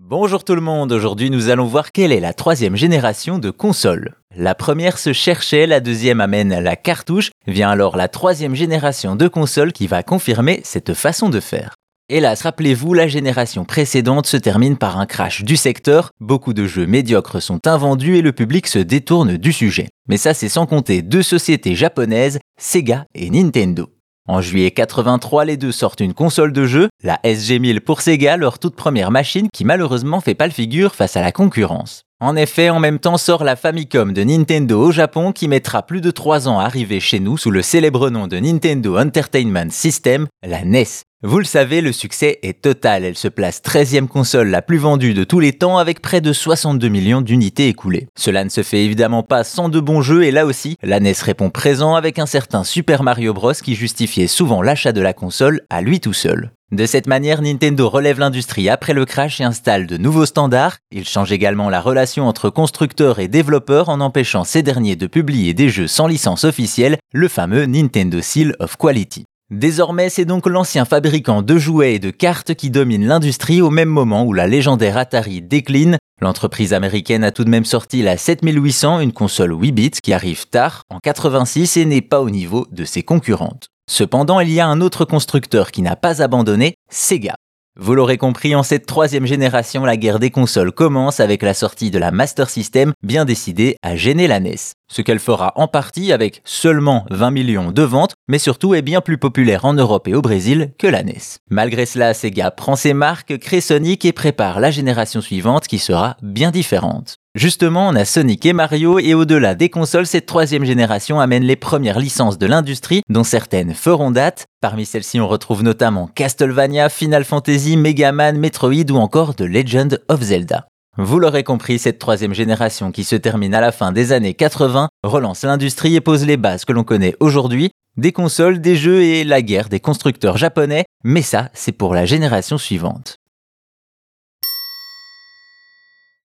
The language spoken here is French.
Bonjour tout le monde, aujourd'hui nous allons voir quelle est la troisième génération de consoles. La première se cherchait, la deuxième amène la cartouche, vient alors la troisième génération de consoles qui va confirmer cette façon de faire. Hélas, rappelez-vous, la génération précédente se termine par un crash du secteur, beaucoup de jeux médiocres sont invendus et le public se détourne du sujet. Mais ça c'est sans compter deux sociétés japonaises, Sega et Nintendo. En juillet 83, les deux sortent une console de jeu, la SG1000 pour Sega, leur toute première machine qui malheureusement fait pas le figure face à la concurrence. En effet, en même temps sort la Famicom de Nintendo au Japon qui mettra plus de 3 ans à arriver chez nous sous le célèbre nom de Nintendo Entertainment System, la NES. Vous le savez, le succès est total. Elle se place 13e console la plus vendue de tous les temps avec près de 62 millions d'unités écoulées. Cela ne se fait évidemment pas sans de bons jeux et là aussi, la NES répond présent avec un certain Super Mario Bros qui justifiait souvent l'achat de la console à lui tout seul. De cette manière, Nintendo relève l'industrie après le crash et installe de nouveaux standards. Il change également la relation entre constructeurs et développeurs en empêchant ces derniers de publier des jeux sans licence officielle, le fameux Nintendo Seal of Quality. Désormais, c'est donc l'ancien fabricant de jouets et de cartes qui domine l'industrie au même moment où la légendaire Atari décline. L'entreprise américaine a tout de même sorti la 7800, une console 8 bits qui arrive tard, en 86 et n'est pas au niveau de ses concurrentes. Cependant, il y a un autre constructeur qui n'a pas abandonné, Sega. Vous l'aurez compris, en cette troisième génération, la guerre des consoles commence avec la sortie de la Master System, bien décidée à gêner la NES. Ce qu'elle fera en partie avec seulement 20 millions de ventes, mais surtout est bien plus populaire en Europe et au Brésil que la NES. Malgré cela, Sega prend ses marques, crée Sonic et prépare la génération suivante qui sera bien différente. Justement, on a Sonic et Mario et au-delà des consoles, cette troisième génération amène les premières licences de l'industrie, dont certaines feront date. Parmi celles-ci, on retrouve notamment Castlevania, Final Fantasy, Mega Man, Metroid ou encore The Legend of Zelda. Vous l'aurez compris, cette troisième génération qui se termine à la fin des années 80 relance l'industrie et pose les bases que l'on connaît aujourd'hui, des consoles, des jeux et la guerre des constructeurs japonais, mais ça, c'est pour la génération suivante.